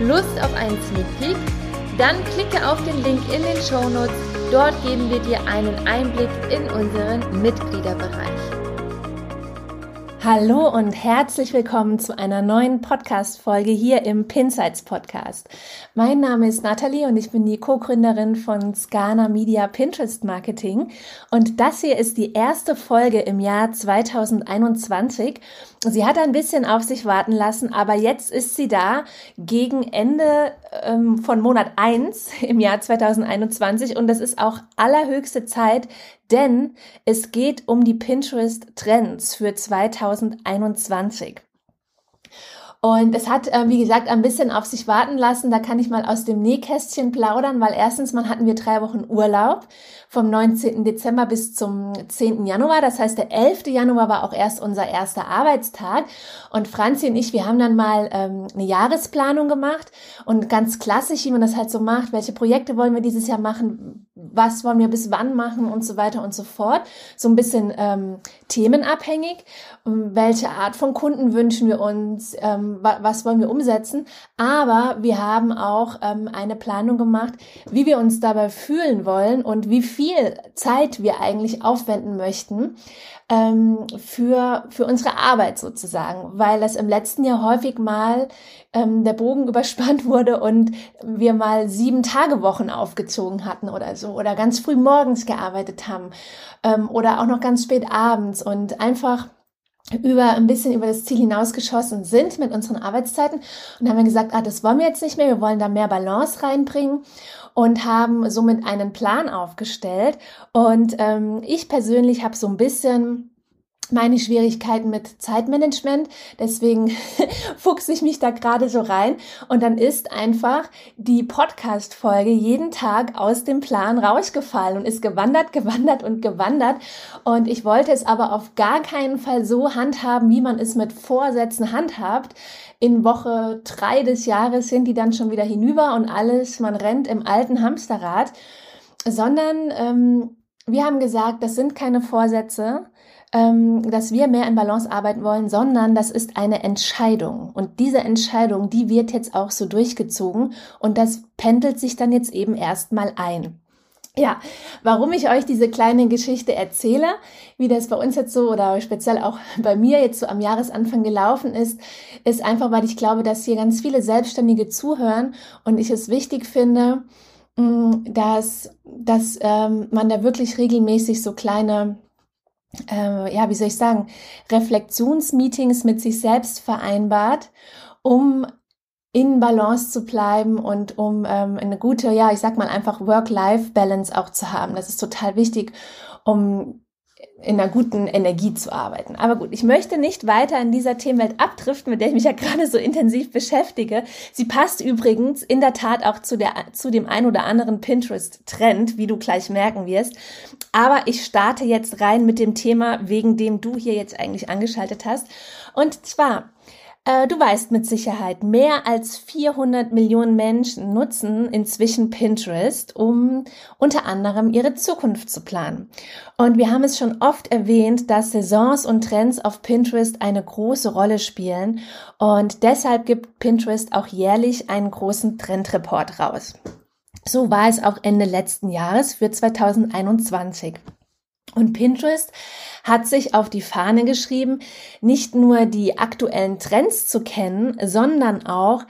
Lust auf einen Sneak Peek? Dann klicke auf den Link in den Show Notes. Dort geben wir dir einen Einblick in unseren Mitgliederbereich. Hallo und herzlich willkommen zu einer neuen Podcast-Folge hier im Pinsights Podcast. Mein Name ist Nathalie und ich bin die Co-Gründerin von Scana Media Pinterest Marketing. Und das hier ist die erste Folge im Jahr 2021. Sie hat ein bisschen auf sich warten lassen, aber jetzt ist sie da gegen Ende ähm, von Monat 1 im Jahr 2021 und das ist auch allerhöchste Zeit, denn es geht um die Pinterest Trends für 2021. Und es hat, äh, wie gesagt, ein bisschen auf sich warten lassen. Da kann ich mal aus dem Nähkästchen plaudern, weil erstens mal hatten wir drei Wochen Urlaub vom 19. Dezember bis zum 10. Januar. Das heißt, der 11. Januar war auch erst unser erster Arbeitstag. Und Franzi und ich, wir haben dann mal ähm, eine Jahresplanung gemacht und ganz klassisch, wie man das halt so macht. Welche Projekte wollen wir dieses Jahr machen? Was wollen wir bis wann machen und so weiter und so fort. So ein bisschen ähm, themenabhängig. Welche Art von Kunden wünschen wir uns? Ähm, was wollen wir umsetzen. Aber wir haben auch ähm, eine Planung gemacht, wie wir uns dabei fühlen wollen und wie viel Zeit wir eigentlich aufwenden möchten ähm, für, für unsere Arbeit sozusagen, weil das im letzten Jahr häufig mal ähm, der Bogen überspannt wurde und wir mal sieben Tage Wochen aufgezogen hatten oder so oder ganz früh morgens gearbeitet haben ähm, oder auch noch ganz spät abends und einfach über ein bisschen über das Ziel hinausgeschossen sind mit unseren Arbeitszeiten und haben gesagt, ah, das wollen wir jetzt nicht mehr, wir wollen da mehr Balance reinbringen und haben somit einen Plan aufgestellt. Und ähm, ich persönlich habe so ein bisschen meine Schwierigkeiten mit Zeitmanagement. Deswegen fuchse ich mich da gerade so rein. Und dann ist einfach die Podcast-Folge jeden Tag aus dem Plan rausgefallen und ist gewandert, gewandert und gewandert. Und ich wollte es aber auf gar keinen Fall so handhaben, wie man es mit Vorsätzen handhabt. In Woche drei des Jahres sind die dann schon wieder hinüber und alles, man rennt im alten Hamsterrad. Sondern ähm, wir haben gesagt, das sind keine Vorsätze, ähm, dass wir mehr in Balance arbeiten wollen, sondern das ist eine Entscheidung. Und diese Entscheidung, die wird jetzt auch so durchgezogen und das pendelt sich dann jetzt eben erstmal ein. Ja, warum ich euch diese kleine Geschichte erzähle, wie das bei uns jetzt so oder speziell auch bei mir jetzt so am Jahresanfang gelaufen ist, ist einfach, weil ich glaube, dass hier ganz viele Selbstständige zuhören und ich es wichtig finde, mm, dass, dass ähm, man da wirklich regelmäßig so kleine äh, ja, wie soll ich sagen, Reflexionsmeetings mit sich selbst vereinbart, um in Balance zu bleiben und um ähm, eine gute, ja, ich sag mal einfach Work-Life-Balance auch zu haben. Das ist total wichtig, um in einer guten Energie zu arbeiten. Aber gut, ich möchte nicht weiter in dieser Themenwelt abdriften, mit der ich mich ja gerade so intensiv beschäftige. Sie passt übrigens in der Tat auch zu, der, zu dem ein oder anderen Pinterest-Trend, wie du gleich merken wirst. Aber ich starte jetzt rein mit dem Thema, wegen dem du hier jetzt eigentlich angeschaltet hast. Und zwar, äh, du weißt mit Sicherheit, mehr als 400 Millionen Menschen nutzen inzwischen Pinterest, um unter anderem ihre Zukunft zu planen. Und wir haben es schon oft erwähnt, dass Saisons und Trends auf Pinterest eine große Rolle spielen. Und deshalb gibt Pinterest auch jährlich einen großen Trendreport raus. So war es auch Ende letzten Jahres für 2021. Und Pinterest hat sich auf die Fahne geschrieben, nicht nur die aktuellen Trends zu kennen, sondern auch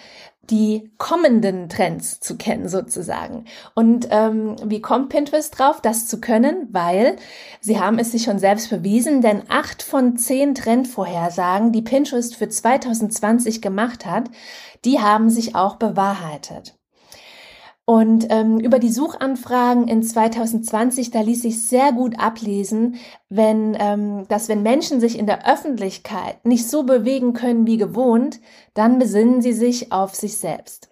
die kommenden Trends zu kennen sozusagen. Und ähm, wie kommt Pinterest drauf, das zu können? Weil sie haben es sich schon selbst bewiesen, denn acht von zehn Trendvorhersagen, die Pinterest für 2020 gemacht hat, die haben sich auch bewahrheitet. Und ähm, über die Suchanfragen in 2020, da ließ sich sehr gut ablesen, wenn, ähm, dass wenn Menschen sich in der Öffentlichkeit nicht so bewegen können wie gewohnt, dann besinnen sie sich auf sich selbst.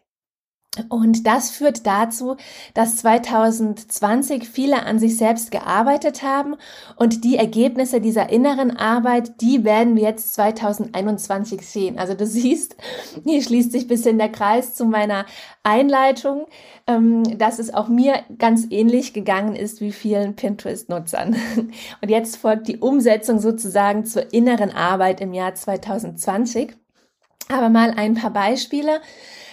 Und das führt dazu, dass 2020 viele an sich selbst gearbeitet haben und die Ergebnisse dieser inneren Arbeit, die werden wir jetzt 2021 sehen. Also du siehst, hier schließt sich bisschen der Kreis zu meiner Einleitung, ähm, dass es auch mir ganz ähnlich gegangen ist wie vielen Pinterest-Nutzern. Und jetzt folgt die Umsetzung sozusagen zur inneren Arbeit im Jahr 2020. Aber mal ein paar Beispiele.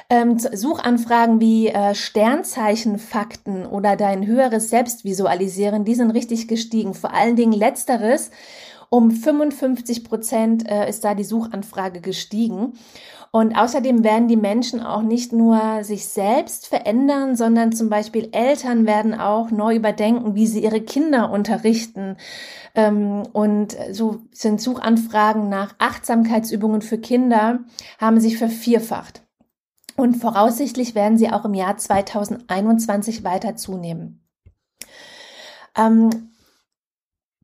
Ähm, Suchanfragen wie äh, Sternzeichenfakten oder dein höheres Selbstvisualisieren, die sind richtig gestiegen. Vor allen Dingen letzteres. Um 55 Prozent äh, ist da die Suchanfrage gestiegen. Und außerdem werden die Menschen auch nicht nur sich selbst verändern, sondern zum Beispiel Eltern werden auch neu überdenken, wie sie ihre Kinder unterrichten. Ähm, und so sind Suchanfragen nach Achtsamkeitsübungen für Kinder haben sich vervierfacht. Und voraussichtlich werden sie auch im Jahr 2021 weiter zunehmen. Ähm,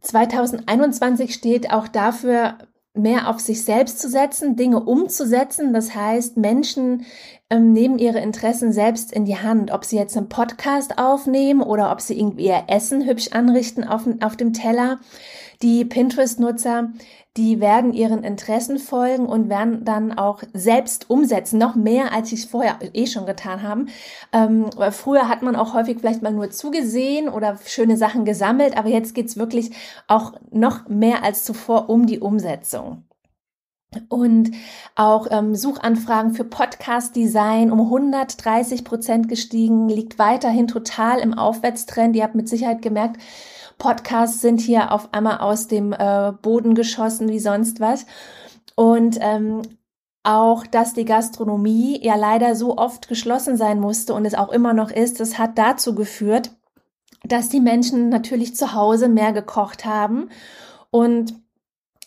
2021 steht auch dafür, mehr auf sich selbst zu setzen, Dinge umzusetzen. Das heißt, Menschen ähm, nehmen ihre Interessen selbst in die Hand. Ob sie jetzt einen Podcast aufnehmen oder ob sie irgendwie ihr Essen hübsch anrichten auf, auf dem Teller. Die Pinterest-Nutzer, die werden ihren Interessen folgen und werden dann auch selbst umsetzen, noch mehr, als sie es vorher eh schon getan haben. Ähm, früher hat man auch häufig vielleicht mal nur zugesehen oder schöne Sachen gesammelt, aber jetzt geht's wirklich auch noch mehr als zuvor um die Umsetzung. Und auch ähm, Suchanfragen für Podcast-Design um 130 Prozent gestiegen, liegt weiterhin total im Aufwärtstrend. Ihr habt mit Sicherheit gemerkt, Podcasts sind hier auf einmal aus dem äh, Boden geschossen wie sonst was. Und ähm, auch, dass die Gastronomie ja leider so oft geschlossen sein musste und es auch immer noch ist, das hat dazu geführt, dass die Menschen natürlich zu Hause mehr gekocht haben und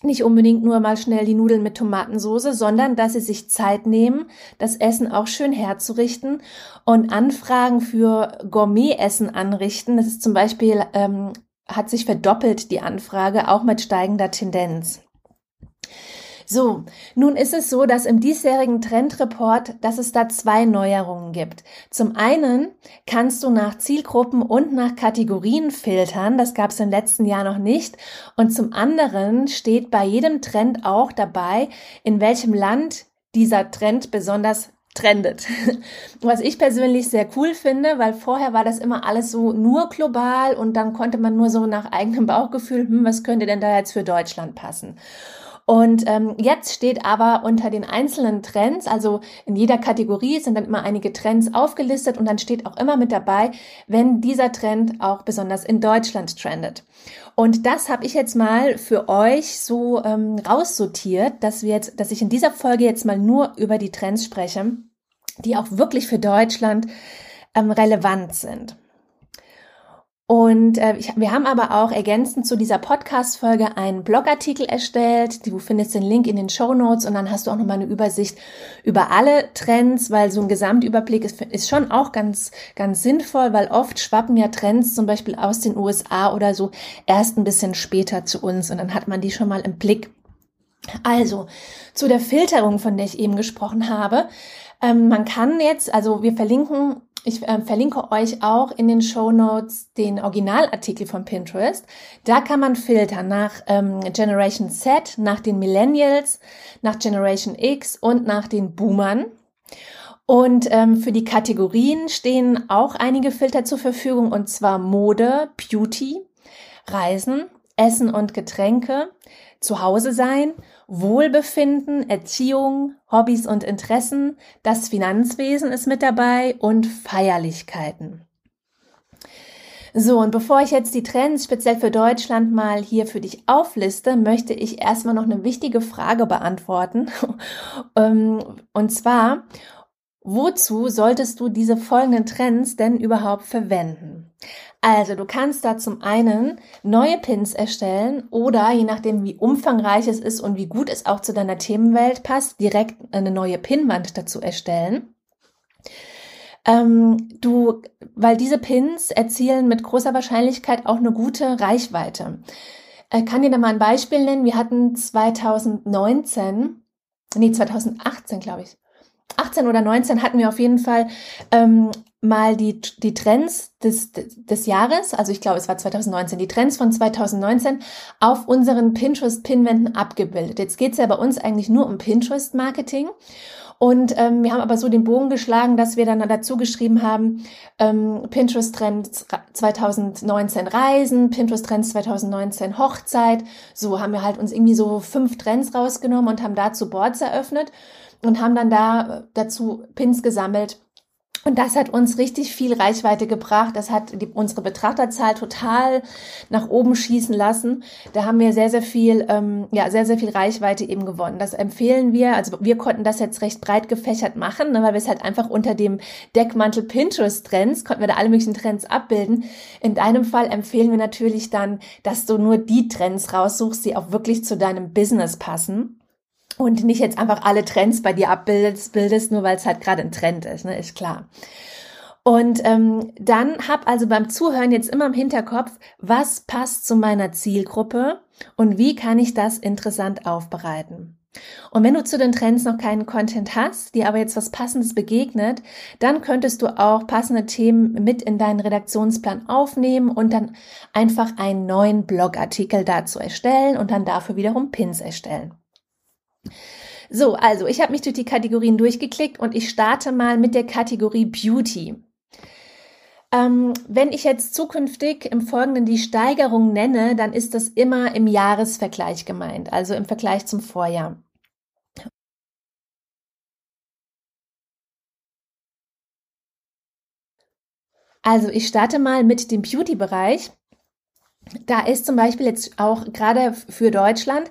nicht unbedingt nur mal schnell die Nudeln mit Tomatensauce, sondern dass sie sich Zeit nehmen, das Essen auch schön herzurichten und Anfragen für Gourmet-Essen anrichten. Das ist zum Beispiel ähm, hat sich verdoppelt, die Anfrage, auch mit steigender Tendenz. So, nun ist es so, dass im diesjährigen Trendreport, dass es da zwei Neuerungen gibt. Zum einen kannst du nach Zielgruppen und nach Kategorien filtern. Das gab es im letzten Jahr noch nicht. Und zum anderen steht bei jedem Trend auch dabei, in welchem Land dieser Trend besonders trendet. Was ich persönlich sehr cool finde, weil vorher war das immer alles so nur global und dann konnte man nur so nach eigenem Bauchgefühl, hm, was könnte denn da jetzt für Deutschland passen? Und ähm, jetzt steht aber unter den einzelnen Trends, also in jeder Kategorie sind dann immer einige Trends aufgelistet und dann steht auch immer mit dabei, wenn dieser Trend auch besonders in Deutschland trendet. Und das habe ich jetzt mal für euch so ähm, raussortiert, dass wir jetzt, dass ich in dieser Folge jetzt mal nur über die Trends spreche, die auch wirklich für Deutschland ähm, relevant sind. Und äh, ich, wir haben aber auch ergänzend zu dieser Podcast-Folge einen Blogartikel erstellt. Du findest den Link in den Show Notes und dann hast du auch nochmal eine Übersicht über alle Trends, weil so ein Gesamtüberblick ist, ist schon auch ganz, ganz sinnvoll, weil oft schwappen ja Trends zum Beispiel aus den USA oder so erst ein bisschen später zu uns und dann hat man die schon mal im Blick. Also, zu der Filterung, von der ich eben gesprochen habe. Ähm, man kann jetzt, also wir verlinken ich äh, verlinke euch auch in den Show Notes den Originalartikel von Pinterest. Da kann man filtern nach ähm, Generation Z, nach den Millennials, nach Generation X und nach den Boomern. Und ähm, für die Kategorien stehen auch einige Filter zur Verfügung, und zwar Mode, Beauty, Reisen, Essen und Getränke, Zuhause sein Wohlbefinden, Erziehung, Hobbys und Interessen, das Finanzwesen ist mit dabei und Feierlichkeiten. So, und bevor ich jetzt die Trends speziell für Deutschland mal hier für dich aufliste, möchte ich erstmal noch eine wichtige Frage beantworten. Ähm, und zwar, Wozu solltest du diese folgenden Trends denn überhaupt verwenden? Also du kannst da zum einen neue Pins erstellen oder je nachdem wie umfangreich es ist und wie gut es auch zu deiner Themenwelt passt, direkt eine neue Pinwand dazu erstellen. Ähm, du, weil diese Pins erzielen mit großer Wahrscheinlichkeit auch eine gute Reichweite. Ich äh, kann dir da mal ein Beispiel nennen. Wir hatten 2019, nee, 2018, glaube ich, 18 oder 19 hatten wir auf jeden Fall ähm, mal die, die Trends des, des Jahres, also ich glaube, es war 2019, die Trends von 2019 auf unseren Pinterest-Pinwänden abgebildet. Jetzt geht es ja bei uns eigentlich nur um Pinterest-Marketing. Und ähm, wir haben aber so den Bogen geschlagen, dass wir dann dazu geschrieben haben, ähm, Pinterest-Trends 2019 Reisen, Pinterest-Trends 2019 Hochzeit. So haben wir halt uns irgendwie so fünf Trends rausgenommen und haben dazu Boards eröffnet und haben dann da äh, dazu Pins gesammelt. Und das hat uns richtig viel Reichweite gebracht. Das hat die, unsere Betrachterzahl total nach oben schießen lassen. Da haben wir sehr, sehr viel, ähm, ja, sehr, sehr viel Reichweite eben gewonnen. Das empfehlen wir. Also wir konnten das jetzt recht breit gefächert machen, ne, weil wir es halt einfach unter dem Deckmantel Pinterest Trends konnten wir da alle möglichen Trends abbilden. In deinem Fall empfehlen wir natürlich dann, dass du nur die Trends raussuchst, die auch wirklich zu deinem Business passen und nicht jetzt einfach alle Trends bei dir abbildest, bildest, nur weil es halt gerade ein Trend ist, ne? ist klar. Und ähm, dann hab also beim Zuhören jetzt immer im Hinterkopf, was passt zu meiner Zielgruppe und wie kann ich das interessant aufbereiten. Und wenn du zu den Trends noch keinen Content hast, dir aber jetzt was Passendes begegnet, dann könntest du auch passende Themen mit in deinen Redaktionsplan aufnehmen und dann einfach einen neuen Blogartikel dazu erstellen und dann dafür wiederum Pins erstellen. So, also ich habe mich durch die Kategorien durchgeklickt und ich starte mal mit der Kategorie Beauty. Ähm, wenn ich jetzt zukünftig im Folgenden die Steigerung nenne, dann ist das immer im Jahresvergleich gemeint, also im Vergleich zum Vorjahr. Also ich starte mal mit dem Beauty-Bereich. Da ist zum Beispiel jetzt auch gerade für Deutschland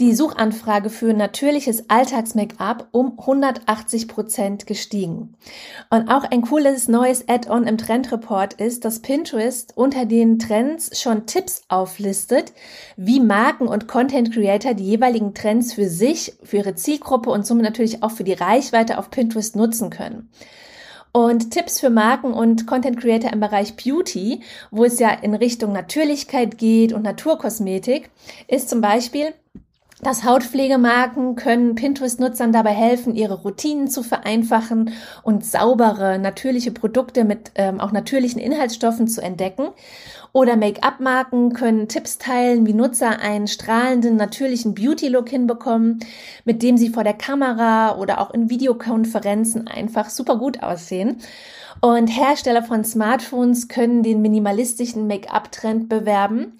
die Suchanfrage für natürliches Alltags-Make-up um 180 Prozent gestiegen. Und auch ein cooles neues Add-on im Trendreport ist, dass Pinterest unter den Trends schon Tipps auflistet, wie Marken und Content Creator die jeweiligen Trends für sich, für ihre Zielgruppe und somit natürlich auch für die Reichweite auf Pinterest nutzen können. Und Tipps für Marken und Content Creator im Bereich Beauty, wo es ja in Richtung Natürlichkeit geht und Naturkosmetik, ist zum Beispiel, dass Hautpflegemarken können Pinterest-Nutzern dabei helfen, ihre Routinen zu vereinfachen und saubere, natürliche Produkte mit ähm, auch natürlichen Inhaltsstoffen zu entdecken. Oder Make-up-Marken können Tipps teilen, wie Nutzer einen strahlenden, natürlichen Beauty-Look hinbekommen, mit dem sie vor der Kamera oder auch in Videokonferenzen einfach super gut aussehen. Und Hersteller von Smartphones können den minimalistischen Make-up-Trend bewerben,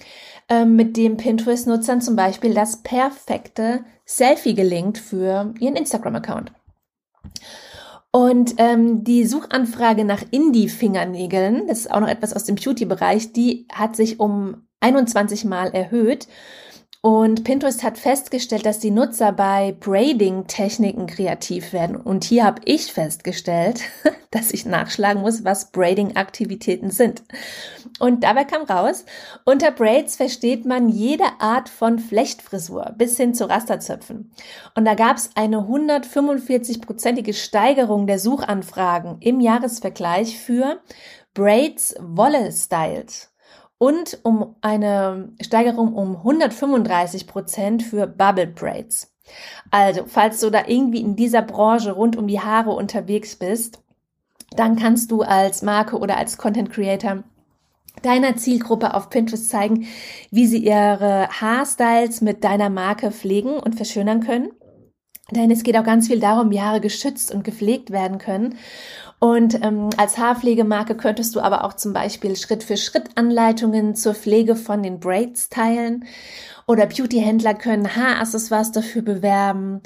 äh, mit dem Pinterest-Nutzern zum Beispiel das perfekte Selfie gelingt für ihren Instagram-Account. Und ähm, die Suchanfrage nach Indie-Fingernägeln, das ist auch noch etwas aus dem Beauty-Bereich, die hat sich um 21 Mal erhöht. Und Pinterest hat festgestellt, dass die Nutzer bei Braiding-Techniken kreativ werden. Und hier habe ich festgestellt, dass ich nachschlagen muss, was Braiding-Aktivitäten sind. Und dabei kam raus, unter Braids versteht man jede Art von Flechtfrisur bis hin zu Rasterzöpfen. Und da gab es eine 145-prozentige Steigerung der Suchanfragen im Jahresvergleich für Braids Wolle Styles und um eine Steigerung um 135 Prozent für Bubble Braids. Also, falls du da irgendwie in dieser Branche rund um die Haare unterwegs bist, dann kannst du als Marke oder als Content Creator deiner Zielgruppe auf Pinterest zeigen, wie sie ihre Haarstyles mit deiner Marke pflegen und verschönern können. Denn es geht auch ganz viel darum, wie Haare geschützt und gepflegt werden können. Und ähm, als Haarpflegemarke könntest du aber auch zum Beispiel Schritt-für-Schritt-Anleitungen zur Pflege von den Braids teilen. Oder Beauty-Händler können Haaraccessoires dafür bewerben.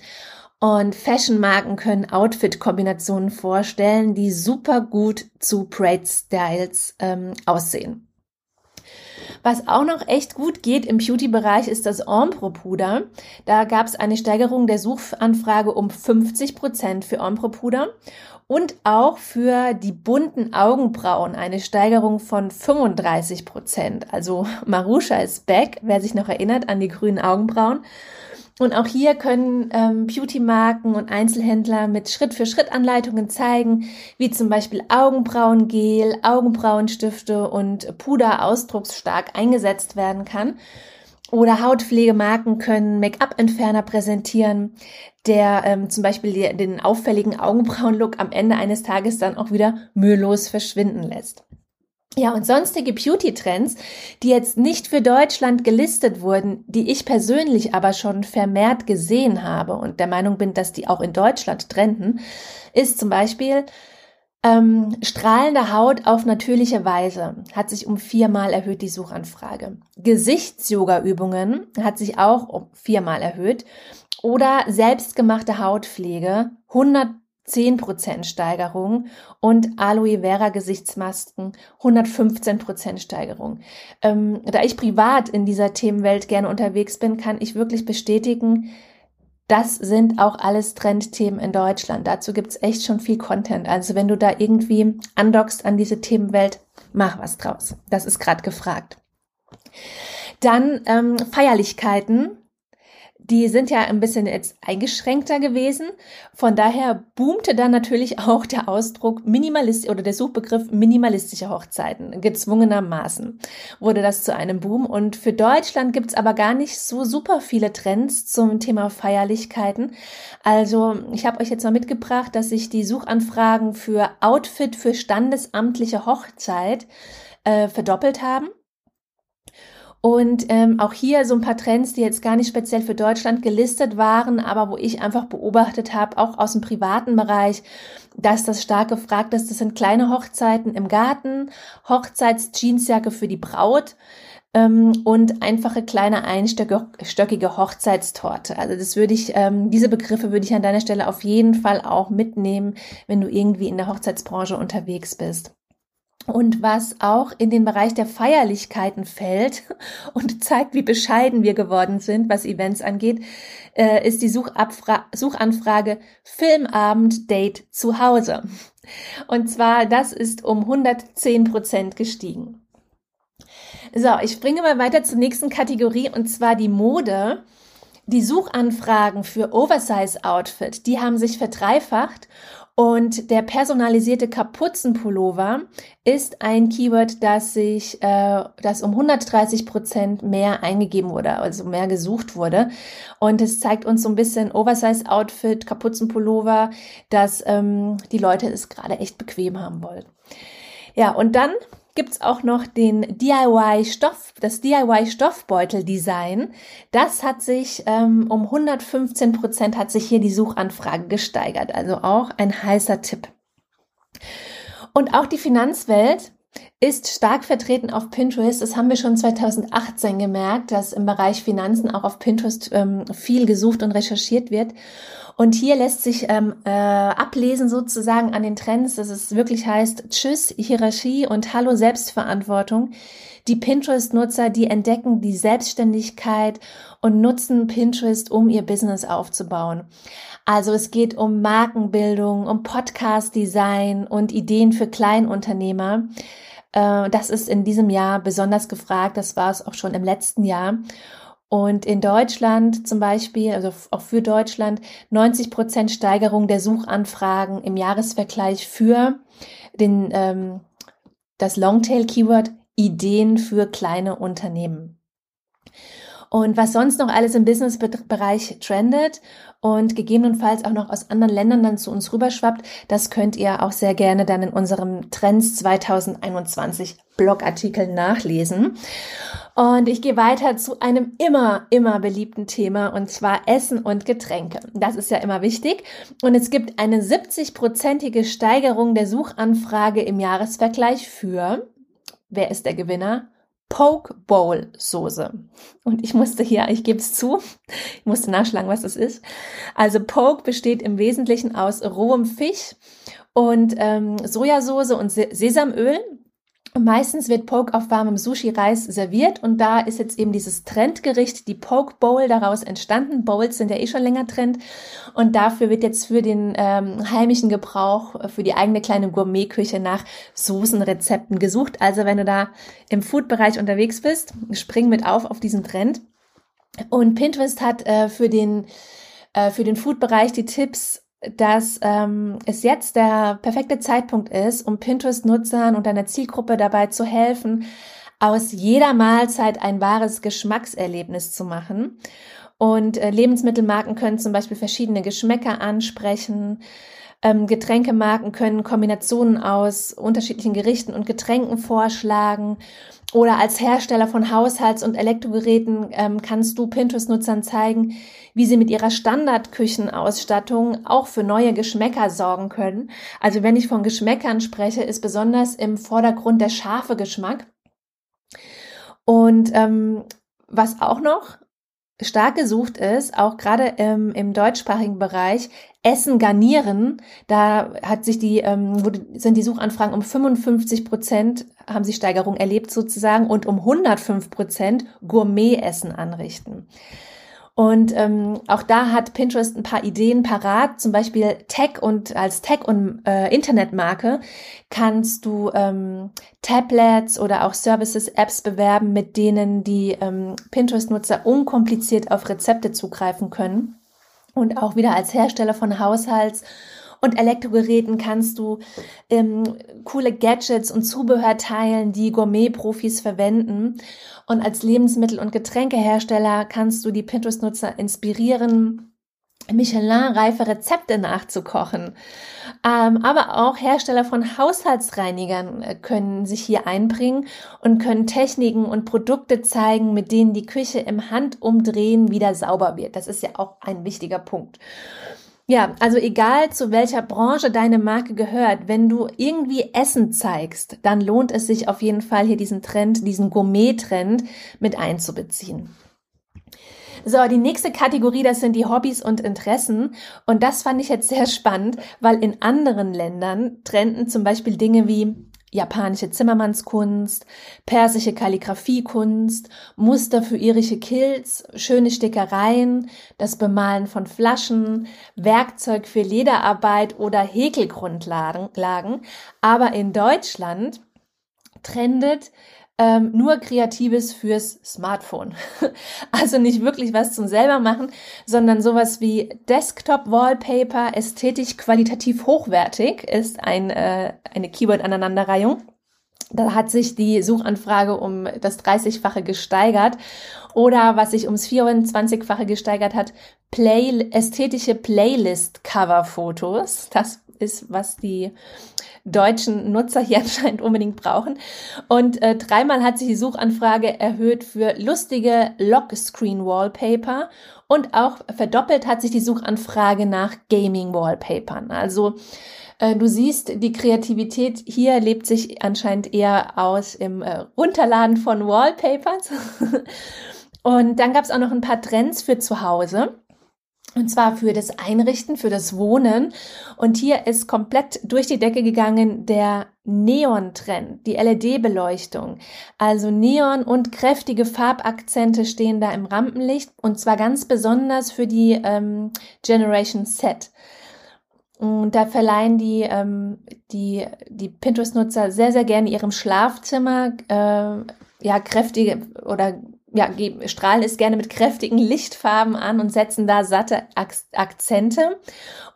Und Fashion-Marken können Outfit-Kombinationen vorstellen, die super gut zu Braid-Styles ähm, aussehen. Was auch noch echt gut geht im Beauty-Bereich ist das Ombre-Puder. Da gab es eine Steigerung der Suchanfrage um 50 Prozent für Ombre-Puder. Und auch für die bunten Augenbrauen eine Steigerung von 35 Prozent. Also Marusha ist back, wer sich noch erinnert an die grünen Augenbrauen. Und auch hier können ähm, Beauty-Marken und Einzelhändler mit Schritt-für-Schritt-Anleitungen zeigen, wie zum Beispiel Augenbrauengel, Augenbrauenstifte und Puder ausdrucksstark eingesetzt werden kann. Oder Hautpflegemarken können Make-up-Entferner präsentieren, der ähm, zum Beispiel den auffälligen Augenbrauen-Look am Ende eines Tages dann auch wieder mühelos verschwinden lässt. Ja, und sonstige Beauty-Trends, die jetzt nicht für Deutschland gelistet wurden, die ich persönlich aber schon vermehrt gesehen habe und der Meinung bin, dass die auch in Deutschland trenden, ist zum Beispiel ähm, strahlende Haut auf natürliche Weise hat sich um viermal erhöht die Suchanfrage. Gesichts-Yoga-Übungen hat sich auch um viermal erhöht. Oder selbstgemachte Hautpflege 100 10% Steigerung und Aloe Vera Gesichtsmasken 115% Steigerung. Ähm, da ich privat in dieser Themenwelt gerne unterwegs bin, kann ich wirklich bestätigen, das sind auch alles Trendthemen in Deutschland. Dazu gibt's echt schon viel Content. Also wenn du da irgendwie andockst an diese Themenwelt, mach was draus. Das ist gerade gefragt. Dann ähm, Feierlichkeiten die sind ja ein bisschen jetzt eingeschränkter gewesen. Von daher boomte dann natürlich auch der Ausdruck Minimalist oder der Suchbegriff minimalistische Hochzeiten. Gezwungenermaßen wurde das zu einem Boom. Und für Deutschland gibt's aber gar nicht so super viele Trends zum Thema Feierlichkeiten. Also ich habe euch jetzt mal mitgebracht, dass sich die Suchanfragen für Outfit für standesamtliche Hochzeit äh, verdoppelt haben. Und ähm, auch hier so ein paar Trends, die jetzt gar nicht speziell für Deutschland gelistet waren, aber wo ich einfach beobachtet habe, auch aus dem privaten Bereich, dass das stark gefragt ist. Das sind kleine Hochzeiten im Garten, Hochzeitsjeansjacke für die Braut ähm, und einfache kleine einstöckige Hochzeitstorte. Also das würde ich, ähm, diese Begriffe würde ich an deiner Stelle auf jeden Fall auch mitnehmen, wenn du irgendwie in der Hochzeitsbranche unterwegs bist. Und was auch in den Bereich der Feierlichkeiten fällt und zeigt, wie bescheiden wir geworden sind, was Events angeht, äh, ist die Suchabfra Suchanfrage Filmabend Date zu Hause. Und zwar, das ist um 110 Prozent gestiegen. So, ich springe mal weiter zur nächsten Kategorie und zwar die Mode. Die Suchanfragen für Oversize Outfit, die haben sich verdreifacht und der personalisierte Kapuzenpullover ist ein Keyword, das sich, äh, das um 130 Prozent mehr eingegeben wurde, also mehr gesucht wurde. Und es zeigt uns so ein bisschen Oversize-Outfit, Kapuzenpullover, dass ähm, die Leute es gerade echt bequem haben wollen. Ja, und dann gibt's auch noch den DIY Stoff, das DIY Stoffbeutel Design. Das hat sich ähm, um 115 Prozent hat sich hier die Suchanfrage gesteigert. Also auch ein heißer Tipp. Und auch die Finanzwelt ist stark vertreten auf Pinterest. Das haben wir schon 2018 gemerkt, dass im Bereich Finanzen auch auf Pinterest ähm, viel gesucht und recherchiert wird. Und hier lässt sich ähm, äh, ablesen sozusagen an den Trends, dass es wirklich heißt Tschüss Hierarchie und Hallo Selbstverantwortung. Die Pinterest-Nutzer, die entdecken die Selbstständigkeit und nutzen Pinterest, um ihr Business aufzubauen. Also es geht um Markenbildung, um Podcast-Design und Ideen für Kleinunternehmer. Äh, das ist in diesem Jahr besonders gefragt. Das war es auch schon im letzten Jahr. Und in Deutschland zum Beispiel, also auch für Deutschland, 90 Prozent Steigerung der Suchanfragen im Jahresvergleich für den, ähm, das Longtail-Keyword Ideen für kleine Unternehmen. Und was sonst noch alles im Business-Bereich trendet und gegebenenfalls auch noch aus anderen Ländern dann zu uns rüberschwappt, das könnt ihr auch sehr gerne dann in unserem Trends 2021 Blogartikel nachlesen. Und ich gehe weiter zu einem immer, immer beliebten Thema und zwar Essen und Getränke. Das ist ja immer wichtig. Und es gibt eine 70-prozentige Steigerung der Suchanfrage im Jahresvergleich für, wer ist der Gewinner? Poke Bowl Soße. Und ich musste hier, ich gebe es zu, ich musste nachschlagen, was das ist. Also Poke besteht im Wesentlichen aus rohem Fisch und ähm, Sojasauce und Sesamöl Meistens wird Poke auf warmem Sushi-Reis serviert und da ist jetzt eben dieses Trendgericht, die Poke Bowl, daraus entstanden. Bowls sind ja eh schon länger Trend und dafür wird jetzt für den ähm, heimischen Gebrauch, für die eigene kleine Gourmetküche nach Soßenrezepten gesucht. Also wenn du da im Food-Bereich unterwegs bist, spring mit auf auf diesen Trend. Und Pinterest hat äh, für den, äh, für den Food-Bereich die Tipps dass ähm, es jetzt der perfekte Zeitpunkt ist, um Pinterest-Nutzern und deiner Zielgruppe dabei zu helfen, aus jeder Mahlzeit ein wahres Geschmackserlebnis zu machen. Und äh, Lebensmittelmarken können zum Beispiel verschiedene Geschmäcker ansprechen. Ähm, Getränkemarken können Kombinationen aus unterschiedlichen Gerichten und Getränken vorschlagen. Oder als Hersteller von Haushalts- und Elektrogeräten ähm, kannst du Pinterest-Nutzern zeigen, wie sie mit ihrer Standardküchenausstattung auch für neue Geschmäcker sorgen können. Also wenn ich von Geschmäckern spreche, ist besonders im Vordergrund der scharfe Geschmack. Und ähm, was auch noch stark gesucht ist, auch gerade ähm, im deutschsprachigen Bereich, Essen garnieren. Da hat sich die, ähm, sind die Suchanfragen um 55 Prozent, haben sie Steigerung erlebt sozusagen, und um 105 Prozent Gourmet-Essen anrichten. Und ähm, auch da hat Pinterest ein paar Ideen parat, zum Beispiel Tech und als Tech- und äh, Internetmarke kannst du ähm, Tablets oder auch Services, Apps bewerben, mit denen die ähm, Pinterest-Nutzer unkompliziert auf Rezepte zugreifen können. Und auch wieder als Hersteller von Haushalts- und Elektrogeräten kannst du ähm, coole Gadgets und Zubehör teilen, die Gourmet-Profis verwenden. Und als Lebensmittel- und Getränkehersteller kannst du die Pinterest-Nutzer inspirieren, Michelin-reife Rezepte nachzukochen. Ähm, aber auch Hersteller von Haushaltsreinigern äh, können sich hier einbringen und können Techniken und Produkte zeigen, mit denen die Küche im Handumdrehen wieder sauber wird. Das ist ja auch ein wichtiger Punkt. Ja, also egal zu welcher Branche deine Marke gehört, wenn du irgendwie Essen zeigst, dann lohnt es sich auf jeden Fall hier diesen Trend, diesen Gourmet-Trend mit einzubeziehen. So, die nächste Kategorie, das sind die Hobbys und Interessen. Und das fand ich jetzt sehr spannend, weil in anderen Ländern trenden zum Beispiel Dinge wie japanische Zimmermannskunst, persische Kalligrafiekunst, Muster für irische Kills, schöne Stickereien, das Bemalen von Flaschen, Werkzeug für Lederarbeit oder Häkelgrundlagen. Aber in Deutschland trendet ähm, nur Kreatives fürs Smartphone. also nicht wirklich was zum selber machen, sondern sowas wie Desktop-Wallpaper, ästhetisch qualitativ hochwertig, ist ein, äh, eine Keyword-Aneinanderreihung. Da hat sich die Suchanfrage um das 30-fache gesteigert. Oder was sich ums 24-fache gesteigert hat, Play ästhetische Playlist-Cover-Fotos. Das ist, was die deutschen Nutzer hier anscheinend unbedingt brauchen. Und äh, dreimal hat sich die Suchanfrage erhöht für lustige Lockscreen-Wallpaper und auch verdoppelt hat sich die Suchanfrage nach Gaming-Wallpapern. Also äh, du siehst, die Kreativität hier lebt sich anscheinend eher aus im äh, Runterladen von Wallpapers. und dann gab es auch noch ein paar Trends für zu Hause. Und zwar für das Einrichten, für das Wohnen. Und hier ist komplett durch die Decke gegangen der Neon-Trend, die LED-Beleuchtung. Also Neon und kräftige Farbakzente stehen da im Rampenlicht. Und zwar ganz besonders für die ähm, Generation Z. Und da verleihen die, ähm, die, die Pinterest-Nutzer sehr, sehr gerne ihrem Schlafzimmer äh, ja, kräftige oder ja, strahlen es gerne mit kräftigen Lichtfarben an und setzen da satte Akzente.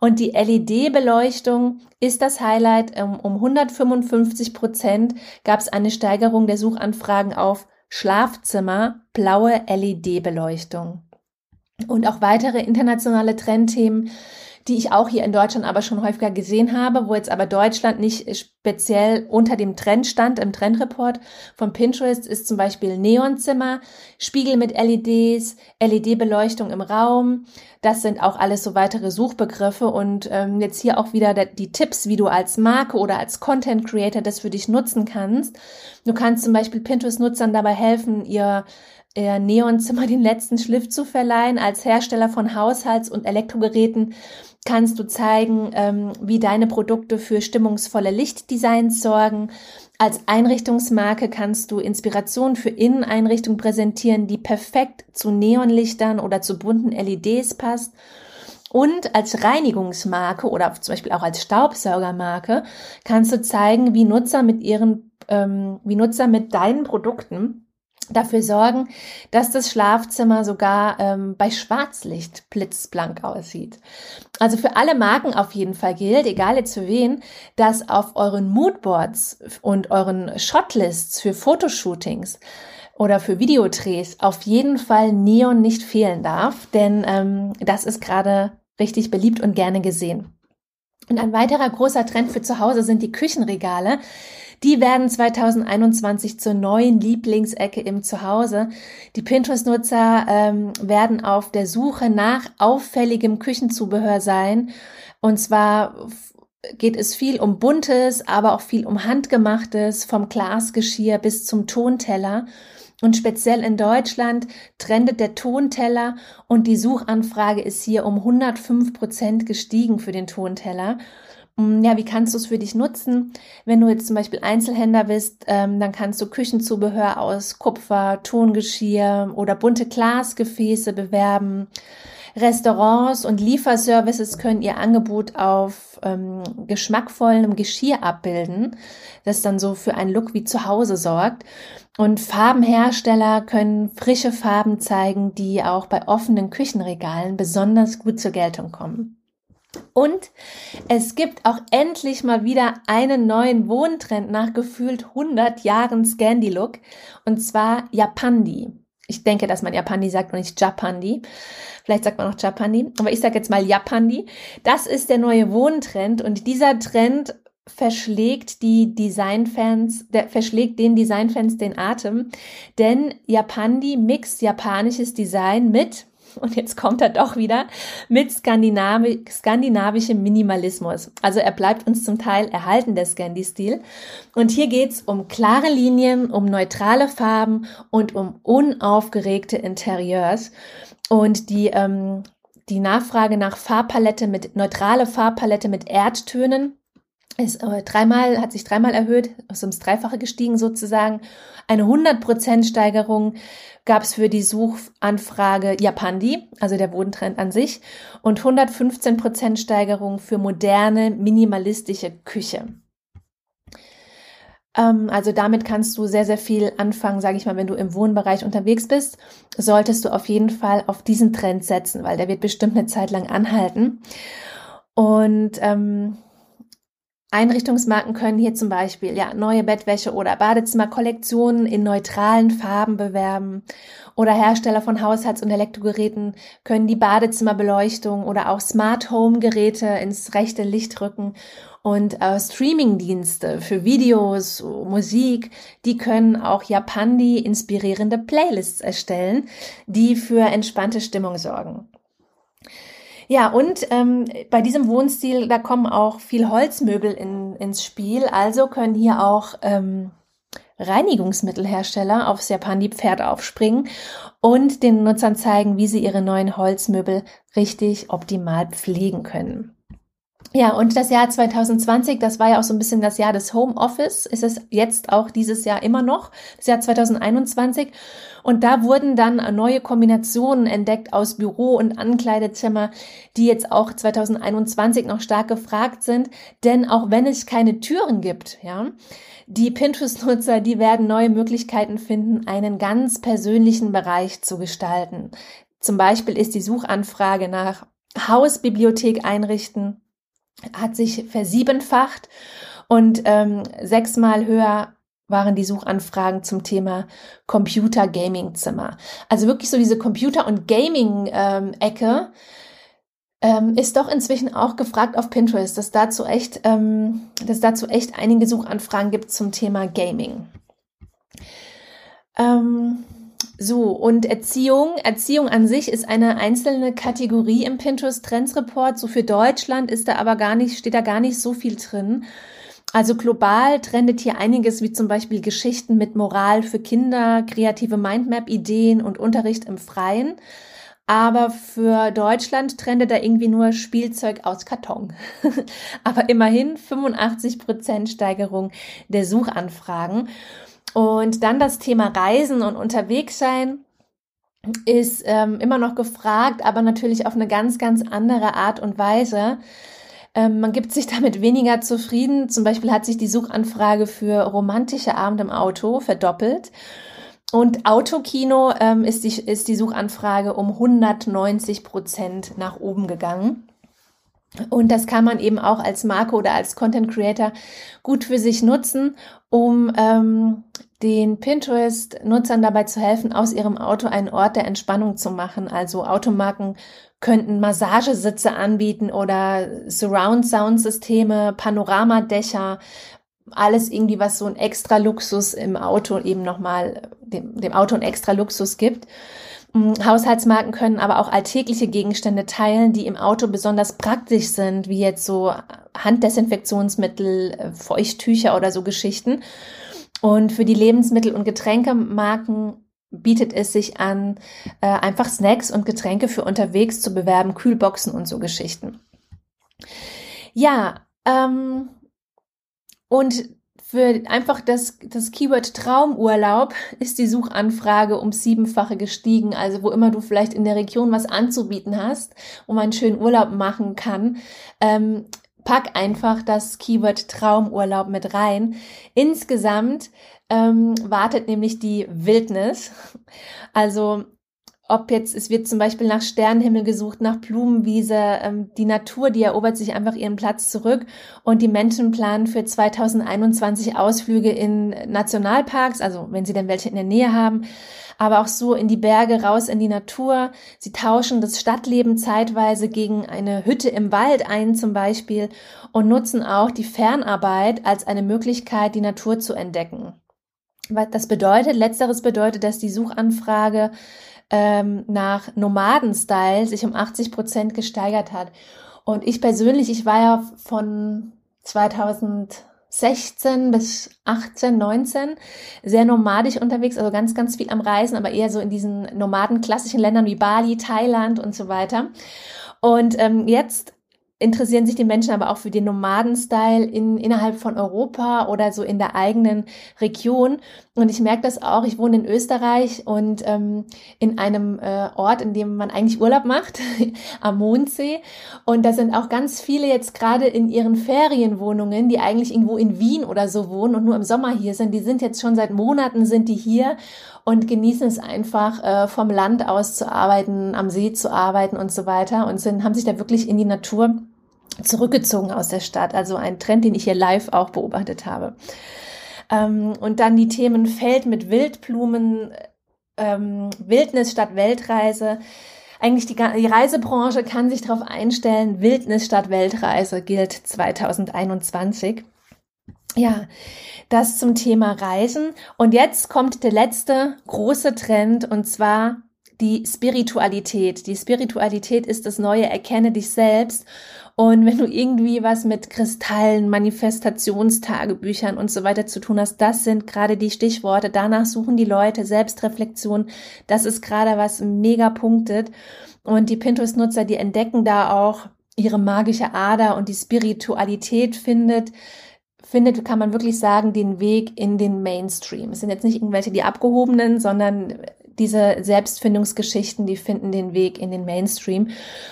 Und die LED-Beleuchtung ist das Highlight. Ähm, um 155 Prozent gab es eine Steigerung der Suchanfragen auf Schlafzimmer, blaue LED-Beleuchtung. Und auch weitere internationale Trendthemen die ich auch hier in Deutschland aber schon häufiger gesehen habe, wo jetzt aber Deutschland nicht speziell unter dem Trend stand. Im Trendreport von Pinterest ist zum Beispiel Neonzimmer, Spiegel mit LEDs, LED-Beleuchtung im Raum. Das sind auch alles so weitere Suchbegriffe und ähm, jetzt hier auch wieder die Tipps, wie du als Marke oder als Content Creator das für dich nutzen kannst. Du kannst zum Beispiel Pinterest-Nutzern dabei helfen, ihr Neonzimmer den letzten Schliff zu verleihen. Als Hersteller von Haushalts- und Elektrogeräten kannst du zeigen, ähm, wie deine Produkte für stimmungsvolle Lichtdesigns sorgen. Als Einrichtungsmarke kannst du Inspiration für Inneneinrichtungen präsentieren, die perfekt zu Neonlichtern oder zu bunten LEDs passt. Und als Reinigungsmarke oder zum Beispiel auch als Staubsaugermarke kannst du zeigen, wie Nutzer mit ihren, ähm, wie Nutzer mit deinen Produkten dafür sorgen, dass das Schlafzimmer sogar ähm, bei Schwarzlicht blitzblank aussieht. Also für alle Marken auf jeden Fall gilt, egal jetzt für wen, dass auf euren Moodboards und euren Shotlists für Fotoshootings oder für Videodrehs auf jeden Fall Neon nicht fehlen darf, denn ähm, das ist gerade richtig beliebt und gerne gesehen. Und ein weiterer großer Trend für zu Hause sind die Küchenregale. Die werden 2021 zur neuen Lieblingsecke im Zuhause. Die Pinterest-Nutzer ähm, werden auf der Suche nach auffälligem Küchenzubehör sein. Und zwar geht es viel um buntes, aber auch viel um handgemachtes, vom Glasgeschirr bis zum Tonteller. Und speziell in Deutschland trendet der Tonteller und die Suchanfrage ist hier um 105 Prozent gestiegen für den Tonteller. Mm, ja, wie kannst du es für dich nutzen? Wenn du jetzt zum Beispiel Einzelhändler bist, ähm, dann kannst du Küchenzubehör aus Kupfer, Tongeschirr oder bunte Glasgefäße bewerben. Restaurants und Lieferservices können ihr Angebot auf ähm, geschmackvollem Geschirr abbilden, das dann so für einen Look wie zu Hause sorgt. Und Farbenhersteller können frische Farben zeigen, die auch bei offenen Küchenregalen besonders gut zur Geltung kommen. Und es gibt auch endlich mal wieder einen neuen Wohntrend nach gefühlt 100 Jahren Scandi-Look und zwar Japandi. Ich denke, dass man Japandi sagt und nicht Japandi. Vielleicht sagt man auch Japandi, aber ich sage jetzt mal Japandi. Das ist der neue Wohntrend und dieser Trend verschlägt die Designfans, der verschlägt den Designfans den Atem, denn Japandi mixt japanisches Design mit und jetzt kommt er doch wieder mit Skandinavi skandinavischem Minimalismus. Also er bleibt uns zum Teil erhalten, der Scandi-Stil. Und hier geht's um klare Linien, um neutrale Farben und um unaufgeregte Interieurs. Und die, ähm, die Nachfrage nach Farbpalette mit neutrale Farbpalette mit Erdtönen ist äh, dreimal, hat sich dreimal erhöht, ist ums Dreifache gestiegen sozusagen. Eine 100% Steigerung gab es für die Suchanfrage Japandi, also der Bodentrend an sich, und 115% Steigerung für moderne, minimalistische Küche. Ähm, also damit kannst du sehr, sehr viel anfangen, sage ich mal, wenn du im Wohnbereich unterwegs bist, solltest du auf jeden Fall auf diesen Trend setzen, weil der wird bestimmt eine Zeit lang anhalten. Und ähm, Einrichtungsmarken können hier zum Beispiel ja neue Bettwäsche oder Badezimmerkollektionen in neutralen Farben bewerben oder Hersteller von Haushalts- und Elektrogeräten können die Badezimmerbeleuchtung oder auch Smart Home Geräte ins rechte Licht rücken und äh, Streamingdienste für Videos, Musik, die können auch Japandi inspirierende Playlists erstellen, die für entspannte Stimmung sorgen. Ja, und ähm, bei diesem Wohnstil, da kommen auch viel Holzmöbel in, ins Spiel. Also können hier auch ähm, Reinigungsmittelhersteller aufs Japandi-Pferd aufspringen und den Nutzern zeigen, wie sie ihre neuen Holzmöbel richtig optimal pflegen können. Ja, und das Jahr 2020, das war ja auch so ein bisschen das Jahr des Homeoffice, ist es jetzt auch dieses Jahr immer noch, das Jahr 2021. Und da wurden dann neue Kombinationen entdeckt aus Büro- und Ankleidezimmer, die jetzt auch 2021 noch stark gefragt sind. Denn auch wenn es keine Türen gibt, ja, die Pinterest-Nutzer, die werden neue Möglichkeiten finden, einen ganz persönlichen Bereich zu gestalten. Zum Beispiel ist die Suchanfrage nach Hausbibliothek einrichten hat sich versiebenfacht und ähm, sechsmal höher waren die Suchanfragen zum Thema Computer Gaming Zimmer. Also wirklich so diese Computer- und Gaming-Ecke ähm, ist doch inzwischen auch gefragt auf Pinterest, dass dazu echt, ähm, dass dazu echt einige Suchanfragen gibt zum Thema Gaming. Ähm, so, und Erziehung. Erziehung an sich ist eine einzelne Kategorie im Pinterest Trends Report. So für Deutschland ist da aber gar nicht, steht da gar nicht so viel drin. Also global trendet hier einiges, wie zum Beispiel Geschichten mit Moral für Kinder, kreative Mindmap-Ideen und Unterricht im Freien. aber für Deutschland trendet da irgendwie nur Spielzeug aus Karton. aber immerhin 85 Prozent Steigerung der Suchanfragen. Und dann das Thema Reisen und Unterwegssein ist ähm, immer noch gefragt, aber natürlich auf eine ganz, ganz andere Art und Weise. Ähm, man gibt sich damit weniger zufrieden. Zum Beispiel hat sich die Suchanfrage für romantische Abend im Auto verdoppelt. Und Autokino ähm, ist, die, ist die Suchanfrage um 190 Prozent nach oben gegangen. Und das kann man eben auch als Marke oder als Content Creator gut für sich nutzen, um ähm, den Pinterest-Nutzern dabei zu helfen, aus ihrem Auto einen Ort der Entspannung zu machen. Also Automarken könnten Massagesitze anbieten oder Surround-Sound-Systeme, Panoramadächer, alles irgendwie, was so ein extra Luxus im Auto eben nochmal, dem, dem Auto ein extra Luxus gibt. Haushaltsmarken können aber auch alltägliche Gegenstände teilen, die im Auto besonders praktisch sind, wie jetzt so Handdesinfektionsmittel, äh, Feuchttücher oder so Geschichten. Und für die Lebensmittel- und Getränkemarken bietet es sich an, äh, einfach Snacks und Getränke für unterwegs zu bewerben, Kühlboxen und so Geschichten. Ja, ähm, und für einfach das, das Keyword Traumurlaub ist die Suchanfrage um siebenfache gestiegen. Also wo immer du vielleicht in der Region was anzubieten hast, wo man einen schönen Urlaub machen kann, ähm, pack einfach das Keyword Traumurlaub mit rein. Insgesamt ähm, wartet nämlich die Wildnis. Also ob jetzt, es wird zum Beispiel nach Sternenhimmel gesucht, nach Blumenwiese, ähm, die Natur, die erobert sich einfach ihren Platz zurück und die Menschen planen für 2021 Ausflüge in Nationalparks, also wenn sie denn welche in der Nähe haben, aber auch so in die Berge, raus in die Natur. Sie tauschen das Stadtleben zeitweise gegen eine Hütte im Wald ein zum Beispiel und nutzen auch die Fernarbeit als eine Möglichkeit, die Natur zu entdecken. Was das bedeutet, letzteres bedeutet, dass die Suchanfrage ähm, nach Nomaden-Style sich um 80 Prozent gesteigert hat. Und ich persönlich, ich war ja von 2016 bis 18, 19 sehr nomadisch unterwegs, also ganz, ganz viel am Reisen, aber eher so in diesen nomaden klassischen Ländern wie Bali, Thailand und so weiter. Und ähm, jetzt interessieren sich die Menschen aber auch für den Nomaden-Style in, innerhalb von Europa oder so in der eigenen Region. Und ich merke das auch, ich wohne in Österreich und ähm, in einem äh, Ort, in dem man eigentlich Urlaub macht, am Mondsee. Und da sind auch ganz viele jetzt gerade in ihren Ferienwohnungen, die eigentlich irgendwo in Wien oder so wohnen und nur im Sommer hier sind. Die sind jetzt schon seit Monaten sind die hier und genießen es einfach, äh, vom Land aus zu arbeiten, am See zu arbeiten und so weiter und sind, haben sich da wirklich in die Natur zurückgezogen aus der Stadt. Also ein Trend, den ich hier live auch beobachtet habe. Ähm, und dann die Themen Feld mit Wildblumen, ähm, Wildnis statt Weltreise. Eigentlich die, die Reisebranche kann sich darauf einstellen, Wildnis statt Weltreise gilt 2021. Ja, das zum Thema Reisen. Und jetzt kommt der letzte große Trend und zwar die Spiritualität. Die Spiritualität ist das neue Erkenne dich selbst. Und wenn du irgendwie was mit Kristallen, Manifestationstagebüchern und so weiter zu tun hast, das sind gerade die Stichworte. Danach suchen die Leute Selbstreflexion. Das ist gerade was mega punktet. Und die Pinterest-Nutzer, die entdecken da auch ihre magische Ader und die Spiritualität findet findet, kann man wirklich sagen, den Weg in den Mainstream. Es sind jetzt nicht irgendwelche die abgehobenen, sondern diese Selbstfindungsgeschichten, die finden den Weg in den Mainstream.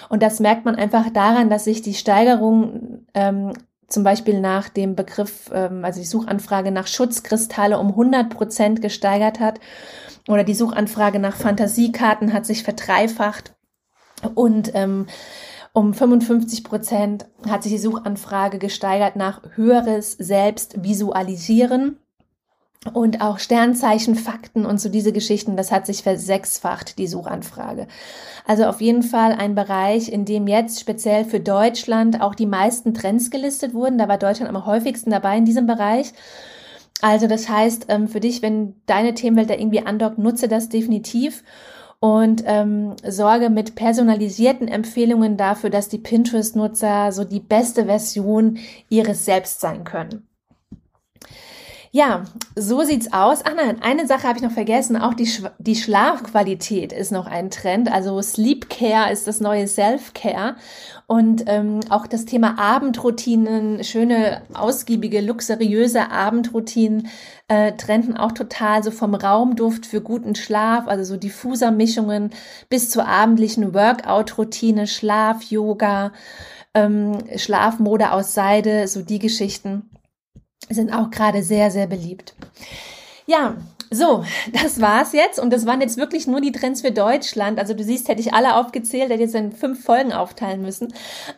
Und das merkt man einfach daran, dass sich die Steigerung ähm, zum Beispiel nach dem Begriff, ähm, also die Suchanfrage nach Schutzkristalle um 100 Prozent gesteigert hat oder die Suchanfrage nach Fantasiekarten hat sich verdreifacht und ähm, um 55 Prozent hat sich die Suchanfrage gesteigert nach höheres Selbstvisualisieren. Und auch Sternzeichen, Fakten und so diese Geschichten, das hat sich versechsfacht, die Suchanfrage. Also auf jeden Fall ein Bereich, in dem jetzt speziell für Deutschland auch die meisten Trends gelistet wurden. Da war Deutschland am häufigsten dabei in diesem Bereich. Also das heißt, ähm, für dich, wenn deine Themenwelt da irgendwie andockt, nutze das definitiv und ähm, sorge mit personalisierten Empfehlungen dafür, dass die Pinterest-Nutzer so die beste Version ihres Selbst sein können. Ja, so sieht's aus. Ach nein, eine Sache habe ich noch vergessen. Auch die, Sch die Schlafqualität ist noch ein Trend. Also Sleep Care ist das neue Self Care. Und ähm, auch das Thema Abendroutinen, schöne, ausgiebige, luxuriöse Abendroutinen äh, trenden auch total so vom Raumduft für guten Schlaf, also so diffuser Mischungen bis zur abendlichen Workout-Routine, Schlaf, Yoga, ähm, Schlafmode aus Seide, so die Geschichten sind auch gerade sehr, sehr beliebt. Ja, so, das war's jetzt. Und das waren jetzt wirklich nur die Trends für Deutschland. Also du siehst, hätte ich alle aufgezählt, hätte jetzt in fünf Folgen aufteilen müssen.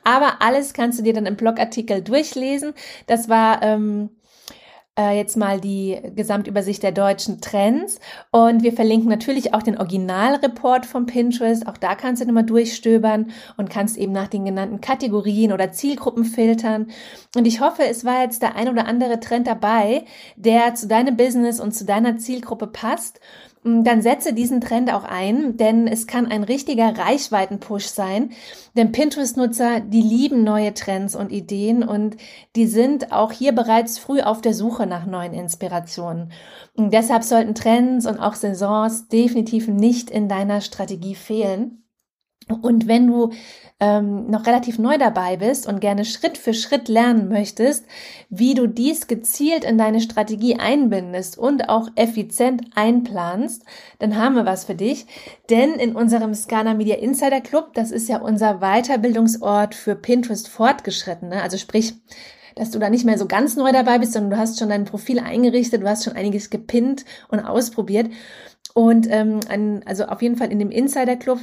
Aber alles kannst du dir dann im Blogartikel durchlesen. Das war ähm, äh, jetzt mal die Gesamtübersicht der deutschen Trends. Und wir verlinken natürlich auch den Originalreport von Pinterest. Auch da kannst du nochmal durchstöbern und kannst eben nach den genannten Kategorien oder Zielgruppen filtern. Und ich hoffe, es war jetzt der ein oder andere Trend dabei, der zu deinem Business und zu deiner Zielgruppe passt dann setze diesen Trend auch ein, denn es kann ein richtiger Reichweitenpush sein. Denn Pinterest-Nutzer, die lieben neue Trends und Ideen und die sind auch hier bereits früh auf der Suche nach neuen Inspirationen. Und deshalb sollten Trends und auch Saisons definitiv nicht in deiner Strategie fehlen. Und wenn du ähm, noch relativ neu dabei bist und gerne Schritt für Schritt lernen möchtest, wie du dies gezielt in deine Strategie einbindest und auch effizient einplanst, dann haben wir was für dich. Denn in unserem Scana Media Insider Club, das ist ja unser Weiterbildungsort für Pinterest Fortgeschrittene, also sprich, dass du da nicht mehr so ganz neu dabei bist, sondern du hast schon dein Profil eingerichtet, du hast schon einiges gepinnt und ausprobiert. Und ähm, ein, also auf jeden Fall in dem Insider Club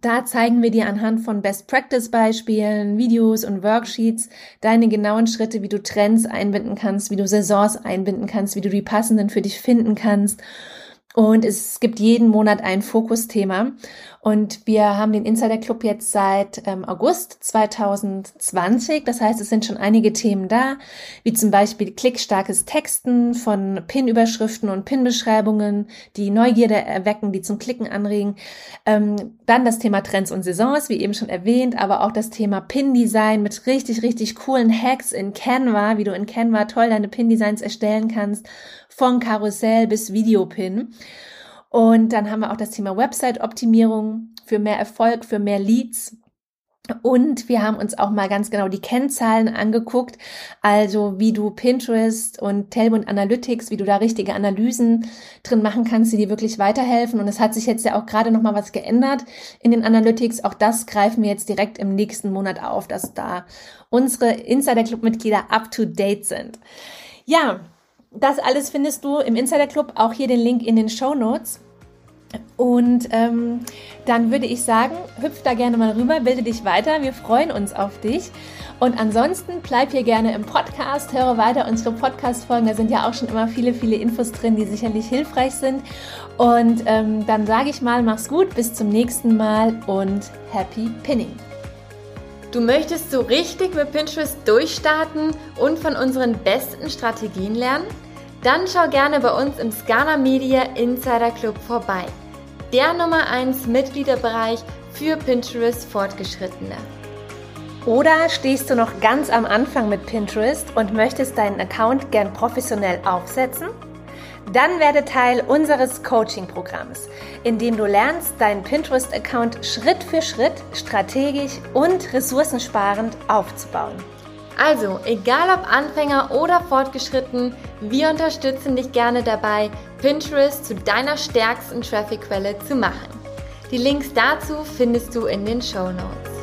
da zeigen wir dir anhand von Best Practice Beispielen, Videos und Worksheets deine genauen Schritte, wie du Trends einbinden kannst, wie du Saisons einbinden kannst, wie du die passenden für dich finden kannst und es gibt jeden Monat ein Fokusthema. Und wir haben den Insider Club jetzt seit ähm, August 2020. Das heißt, es sind schon einige Themen da, wie zum Beispiel klickstarkes Texten von Pin-Überschriften und Pin-Beschreibungen, die Neugierde erwecken, die zum Klicken anregen. Ähm, dann das Thema Trends und Saisons, wie eben schon erwähnt, aber auch das Thema Pin-Design mit richtig, richtig coolen Hacks in Canva, wie du in Canva toll deine Pin-Designs erstellen kannst von Karussell bis Videopin. Und dann haben wir auch das Thema Website-Optimierung für mehr Erfolg, für mehr Leads. Und wir haben uns auch mal ganz genau die Kennzahlen angeguckt, also wie du Pinterest und Tailwind Analytics, wie du da richtige Analysen drin machen kannst, die dir wirklich weiterhelfen. Und es hat sich jetzt ja auch gerade noch mal was geändert in den Analytics. Auch das greifen wir jetzt direkt im nächsten Monat auf, dass da unsere Insider Club Mitglieder up to date sind. Ja, das alles findest du im Insider Club, auch hier den Link in den Show Notes. Und ähm, dann würde ich sagen, hüpf da gerne mal rüber, bilde dich weiter. Wir freuen uns auf dich. Und ansonsten bleib hier gerne im Podcast, höre weiter unsere Podcast-Folgen. Da sind ja auch schon immer viele, viele Infos drin, die sicherlich hilfreich sind. Und ähm, dann sage ich mal, mach's gut, bis zum nächsten Mal und happy Pinning. Du möchtest so richtig mit Pinterest durchstarten und von unseren besten Strategien lernen? Dann schau gerne bei uns im Scana Media Insider Club vorbei. Der Nummer 1 Mitgliederbereich für Pinterest Fortgeschrittene. Oder stehst du noch ganz am Anfang mit Pinterest und möchtest deinen Account gern professionell aufsetzen? Dann werde Teil unseres Coaching-Programms, in dem du lernst, deinen Pinterest-Account Schritt für Schritt strategisch und ressourcensparend aufzubauen. Also, egal ob Anfänger oder fortgeschritten, wir unterstützen dich gerne dabei, Pinterest zu deiner stärksten Traffic-Quelle zu machen. Die Links dazu findest du in den Show Notes.